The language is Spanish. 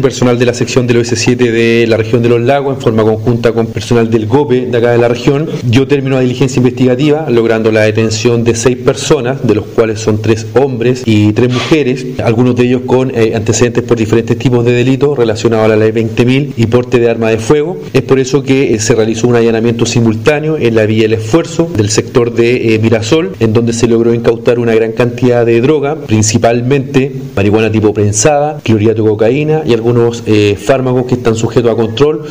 Personal de la sección del OS7 de la región de los lagos, en forma conjunta con personal del GOPE de acá de la región, yo termino la diligencia investigativa logrando la detención de seis personas, de los cuales son tres hombres y tres mujeres, algunos de ellos con eh, antecedentes por diferentes tipos de delitos relacionados a la ley 20.000 y porte de arma de fuego. Es por eso que eh, se realizó un allanamiento simultáneo en la vía El Esfuerzo del sector de eh, Mirasol, en donde se logró incautar una gran cantidad de droga, principalmente marihuana tipo prensada, clorhidrato de cocaína y algunos fármacos que están sujetos a control